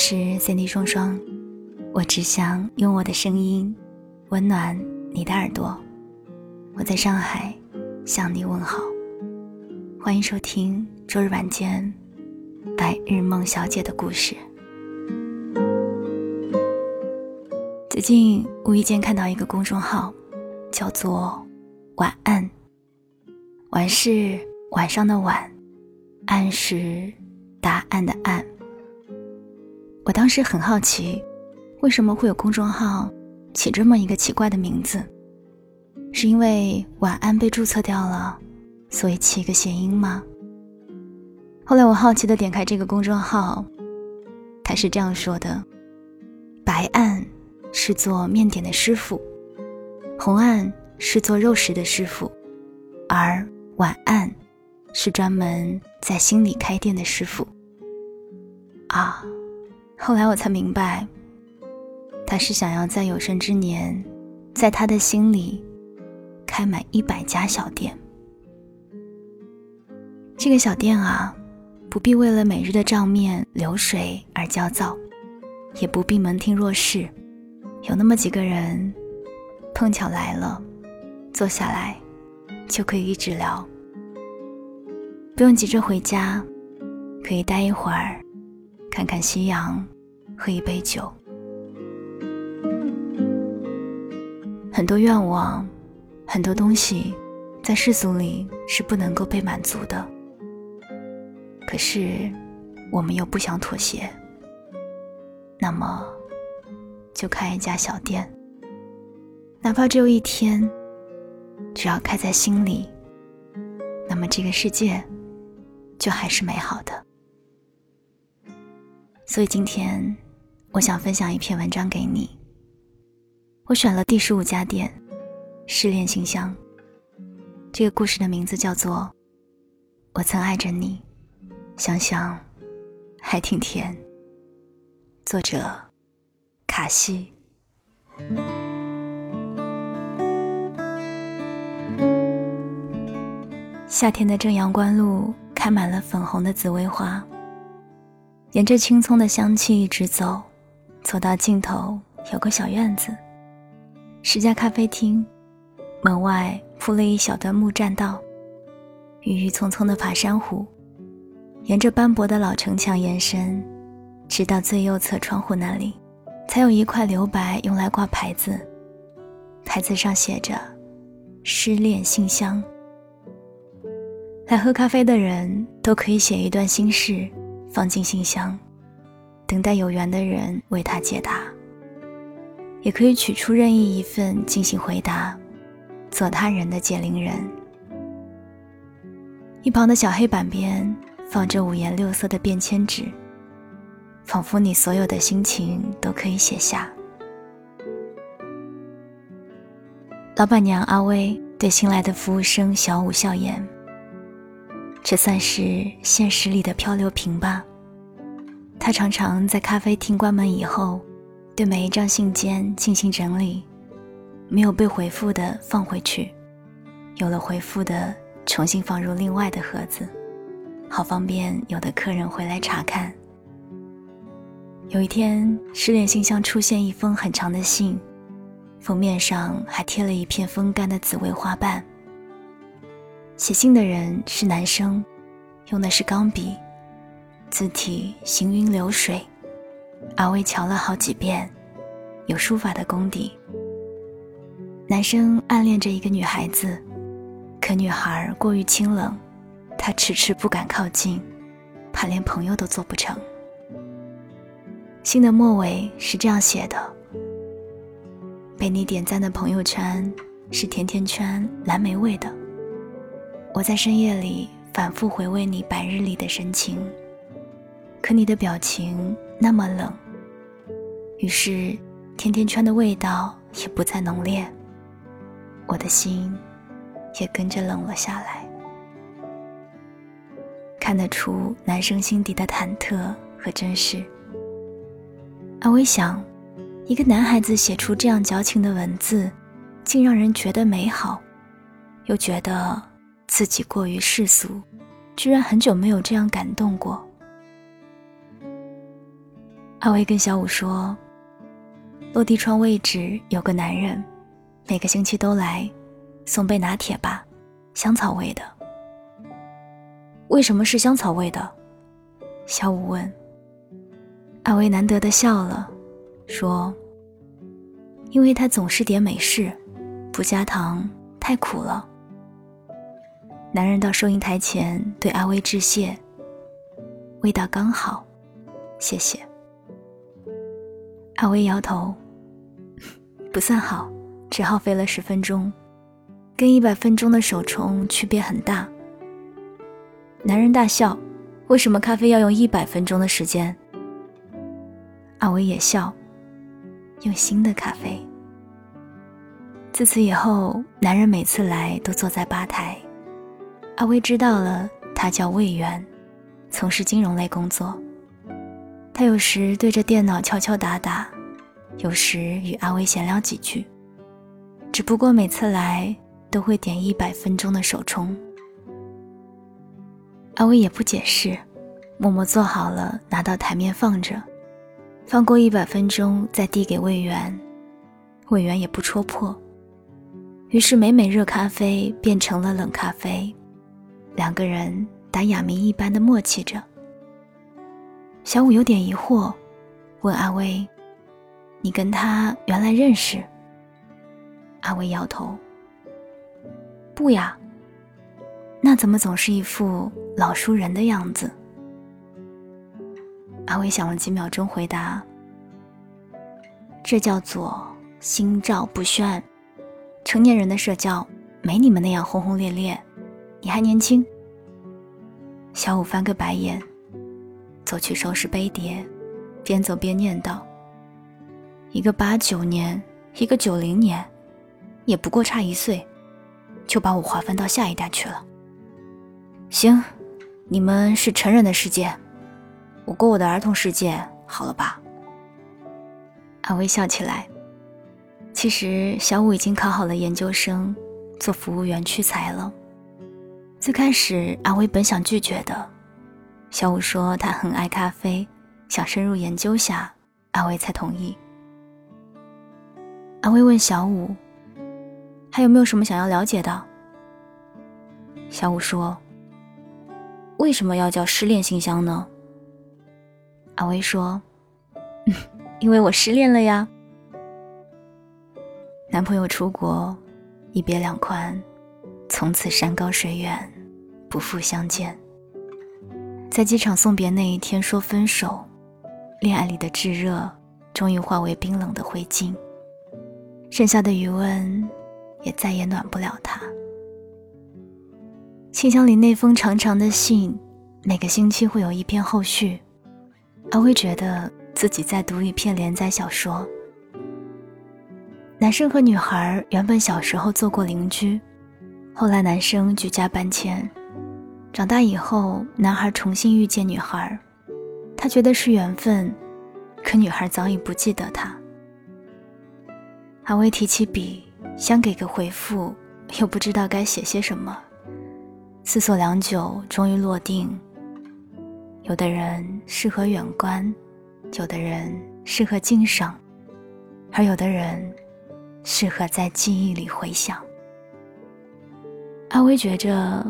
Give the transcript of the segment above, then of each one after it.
是 Cindy 双双，我只想用我的声音温暖你的耳朵。我在上海向你问好，欢迎收听周日晚间白日梦小姐的故事。最近无意间看到一个公众号，叫做“晚安”，晚是晚上的晚，暗是答案的案。我当时很好奇，为什么会有公众号起这么一个奇怪的名字？是因为晚安被注册掉了，所以起一个谐音吗？后来我好奇的点开这个公众号，他是这样说的：白案是做面点的师傅，红案是做肉食的师傅，而晚案是专门在心里开店的师傅。啊！后来我才明白，他是想要在有生之年，在他的心里开满一百家小店。这个小店啊，不必为了每日的账面流水而焦躁，也不必门庭若市，有那么几个人碰巧来了，坐下来就可以一直聊，不用急着回家，可以待一会儿。看看夕阳，喝一杯酒。很多愿望，很多东西，在世俗里是不能够被满足的。可是，我们又不想妥协。那么，就开一家小店，哪怕只有一天，只要开在心里，那么这个世界，就还是美好的。所以今天，我想分享一篇文章给你。我选了第十五家店，失恋信箱。这个故事的名字叫做《我曾爱着你》，想想还挺甜。作者：卡西。夏天的正阳关路开满了粉红的紫薇花。沿着青葱的香气一直走，走到尽头有个小院子，是家咖啡厅，门外铺了一小段木栈道，郁郁葱葱的爬山虎，沿着斑驳的老城墙延伸，直到最右侧窗户那里，才有一块留白用来挂牌子，牌子上写着“失恋信箱”，来喝咖啡的人都可以写一段心事。放进信箱，等待有缘的人为他解答。也可以取出任意一份进行回答，做他人的解铃人。一旁的小黑板边放着五颜六色的便签纸，仿佛你所有的心情都可以写下。老板娘阿威对新来的服务生小五笑言。这算是现实里的漂流瓶吧。他常常在咖啡厅关门以后，对每一张信件进行整理，没有被回复的放回去，有了回复的重新放入另外的盒子，好方便有的客人回来查看。有一天，失恋信箱出现一封很长的信，封面上还贴了一片风干的紫薇花瓣。写信的人是男生，用的是钢笔，字体行云流水。阿威瞧了好几遍，有书法的功底。男生暗恋着一个女孩子，可女孩过于清冷，他迟迟不敢靠近，怕连朋友都做不成。信的末尾是这样写的：被你点赞的朋友圈是甜甜圈蓝莓味的。我在深夜里反复回味你白日里的深情，可你的表情那么冷，于是甜甜圈的味道也不再浓烈，我的心也跟着冷了下来。看得出男生心底的忐忑和真实。而我想，一个男孩子写出这样矫情的文字，竟让人觉得美好，又觉得。自己过于世俗，居然很久没有这样感动过。阿威跟小五说：“落地窗位置有个男人，每个星期都来，送杯拿铁吧，香草味的。”为什么是香草味的？小五问。阿威难得的笑了，说：“因为他总是点美式，不加糖，太苦了。”男人到收银台前对阿威致谢：“味道刚好，谢谢。”阿威摇头：“ 不算好，只耗费了十分钟，跟一百分钟的手冲区别很大。”男人大笑：“为什么咖啡要用一百分钟的时间？”阿威也笑：“用新的咖啡。”自此以后，男人每次来都坐在吧台。阿威知道了，他叫魏源，从事金融类工作。他有时对着电脑敲敲打打，有时与阿威闲聊几句。只不过每次来都会点一百分钟的手冲。阿威也不解释，默默做好了，拿到台面放着，放过一百分钟再递给魏源，魏源也不戳破。于是每每热咖啡变成了冷咖啡，两个人打哑谜一般的默契着。小五有点疑惑，问阿威：“你跟他原来认识？”阿威摇头：“不呀。”那怎么总是一副老熟人的样子？阿威想了几秒钟，回答：“这叫做心照不宣。成年人的社交没你们那样轰轰烈烈，你还年轻。”小五翻个白眼，走去收拾杯碟，边走边念叨：“一个八九年，一个九零年，也不过差一岁，就把我划分到下一代去了。”行，你们是成人的世界，我过我的儿童世界，好了吧？阿威笑起来。其实小五已经考好了研究生，做服务员屈才了。最开始阿威本想拒绝的，小五说他很爱咖啡，想深入研究下，阿威才同意。阿威问小五：“还有没有什么想要了解的？”小五说。为什么要叫失恋信箱呢？阿威说：“ 因为我失恋了呀。男朋友出国，一别两宽，从此山高水远，不复相见。在机场送别那一天说分手，恋爱里的炙热终于化为冰冷的灰烬，剩下的余温也再也暖不了他。”信箱里那封长长的信，每个星期会有一篇后续。阿威觉得自己在读一篇连载小说。男生和女孩原本小时候做过邻居，后来男生举家搬迁，长大以后，男孩重新遇见女孩，他觉得是缘分，可女孩早已不记得他。阿威提起笔，想给个回复，又不知道该写些什么。思索良久，终于落定。有的人适合远观，有的人适合欣赏，而有的人适合在记忆里回想。阿威觉着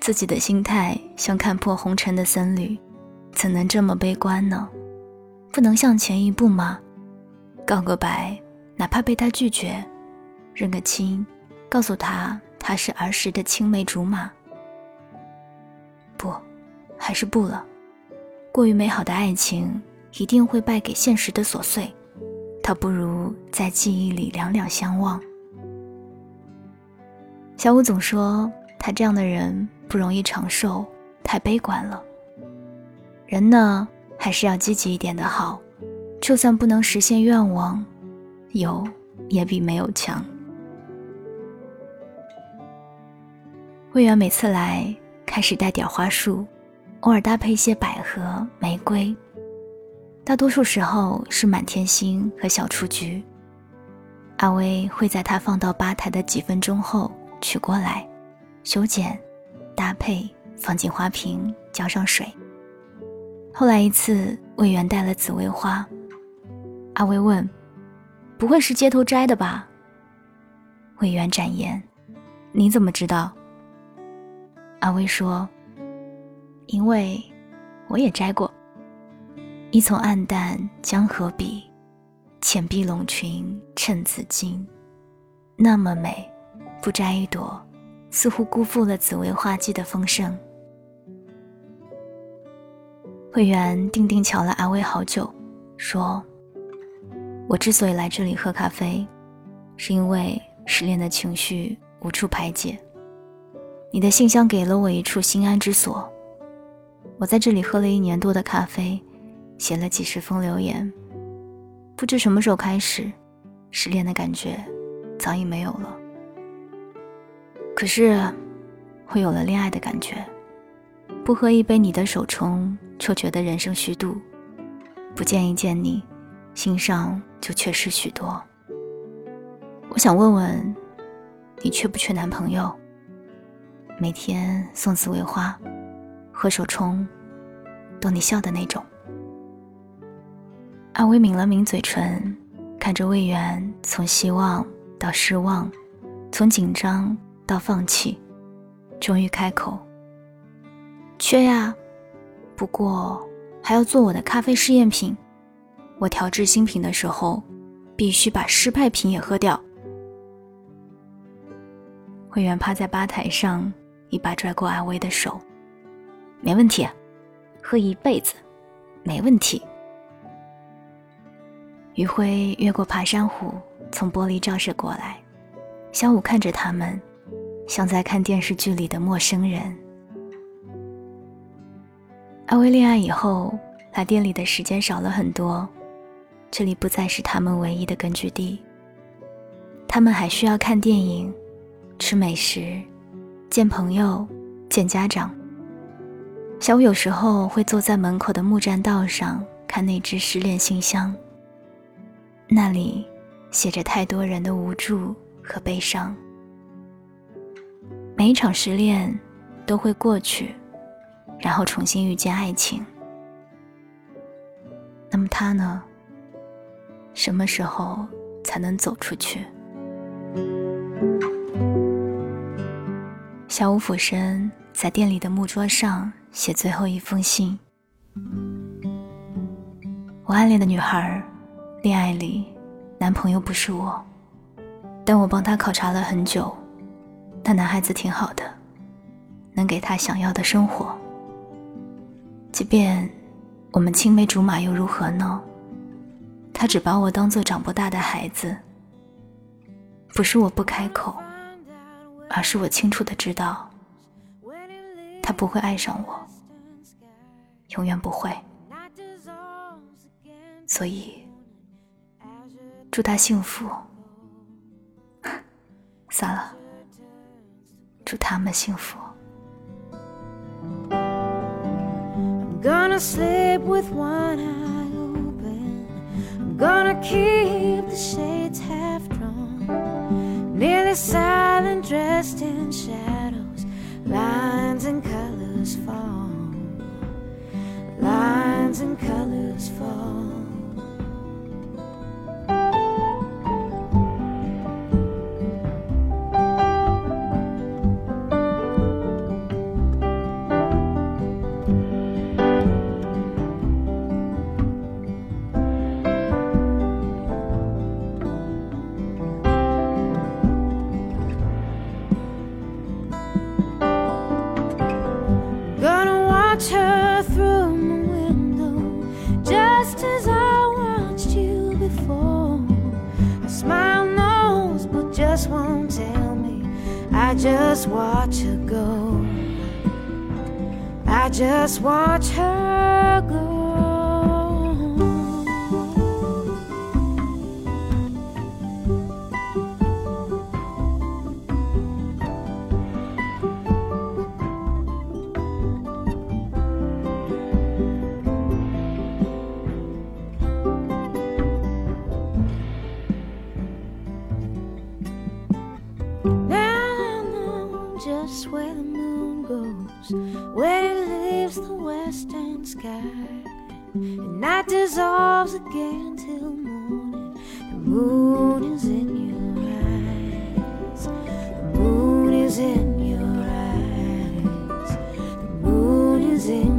自己的心态像看破红尘的僧侣，怎能这么悲观呢？不能向前一步吗？告个白，哪怕被他拒绝，认个亲，告诉他他是儿时的青梅竹马。不，还是不了。过于美好的爱情一定会败给现实的琐碎，倒不如在记忆里两两相望。小五总说他这样的人不容易长寿，太悲观了。人呢，还是要积极一点的好。就算不能实现愿望，有也比没有强。魏源每次来。开始带点花束，偶尔搭配一些百合、玫瑰，大多数时候是满天星和小雏菊。阿威会在他放到吧台的几分钟后取过来，修剪、搭配，放进花瓶，浇上水。后来一次，魏源带了紫薇花。阿威问：“不会是街头摘的吧？”魏源展言：“你怎么知道？”阿威说：“因为我也摘过。一丛暗淡江河笔，浅碧龙裙衬紫金，那么美，不摘一朵，似乎辜负了紫薇花季的丰盛。”会员定定瞧了阿威好久，说。我之所以来这里喝咖啡，是因为失恋的情绪无处排解。你的信箱给了我一处心安之所。我在这里喝了一年多的咖啡，写了几十封留言。不知什么时候开始，失恋的感觉早已没有了。可是，会有了恋爱的感觉。不喝一杯你的手冲，就觉得人生虚度；不见一见你。心上就缺失许多。我想问问，你缺不缺男朋友？每天送紫薇花，喝手冲，逗你笑的那种。阿威抿了抿嘴唇，看着魏源从希望到失望，从紧张到放弃，终于开口：“缺呀，不过还要做我的咖啡试验品。”我调制新品的时候，必须把失败品也喝掉。会员趴在吧台上，一把拽过阿威的手，没问题，喝一辈子，没问题。余晖越过爬山虎，从玻璃照射过来，小五看着他们，像在看电视剧里的陌生人。阿威恋爱以后，来店里的时间少了很多。这里不再是他们唯一的根据地。他们还需要看电影、吃美食、见朋友、见家长。小五有时候会坐在门口的木栈道上看那只失恋信箱，那里写着太多人的无助和悲伤。每一场失恋都会过去，然后重新遇见爱情。那么他呢？什么时候才能走出去？小五俯身在店里的木桌上写最后一封信。我暗恋的女孩，恋爱里男朋友不是我，但我帮他考察了很久，那男孩子挺好的，能给他想要的生活。即便我们青梅竹马又如何呢？他只把我当做长不大的孩子，不是我不开口，而是我清楚的知道，他不会爱上我，永远不会。所以，祝他幸福。算了，祝他们幸福。Gonna keep the shades half drawn, nearly silent, dressed in shadows. Lines and colors fall, lines and colors fall. Just watch her go. I just watch her and sky. And night dissolves again till morning. The moon is in your eyes. The moon is in your eyes. The moon is in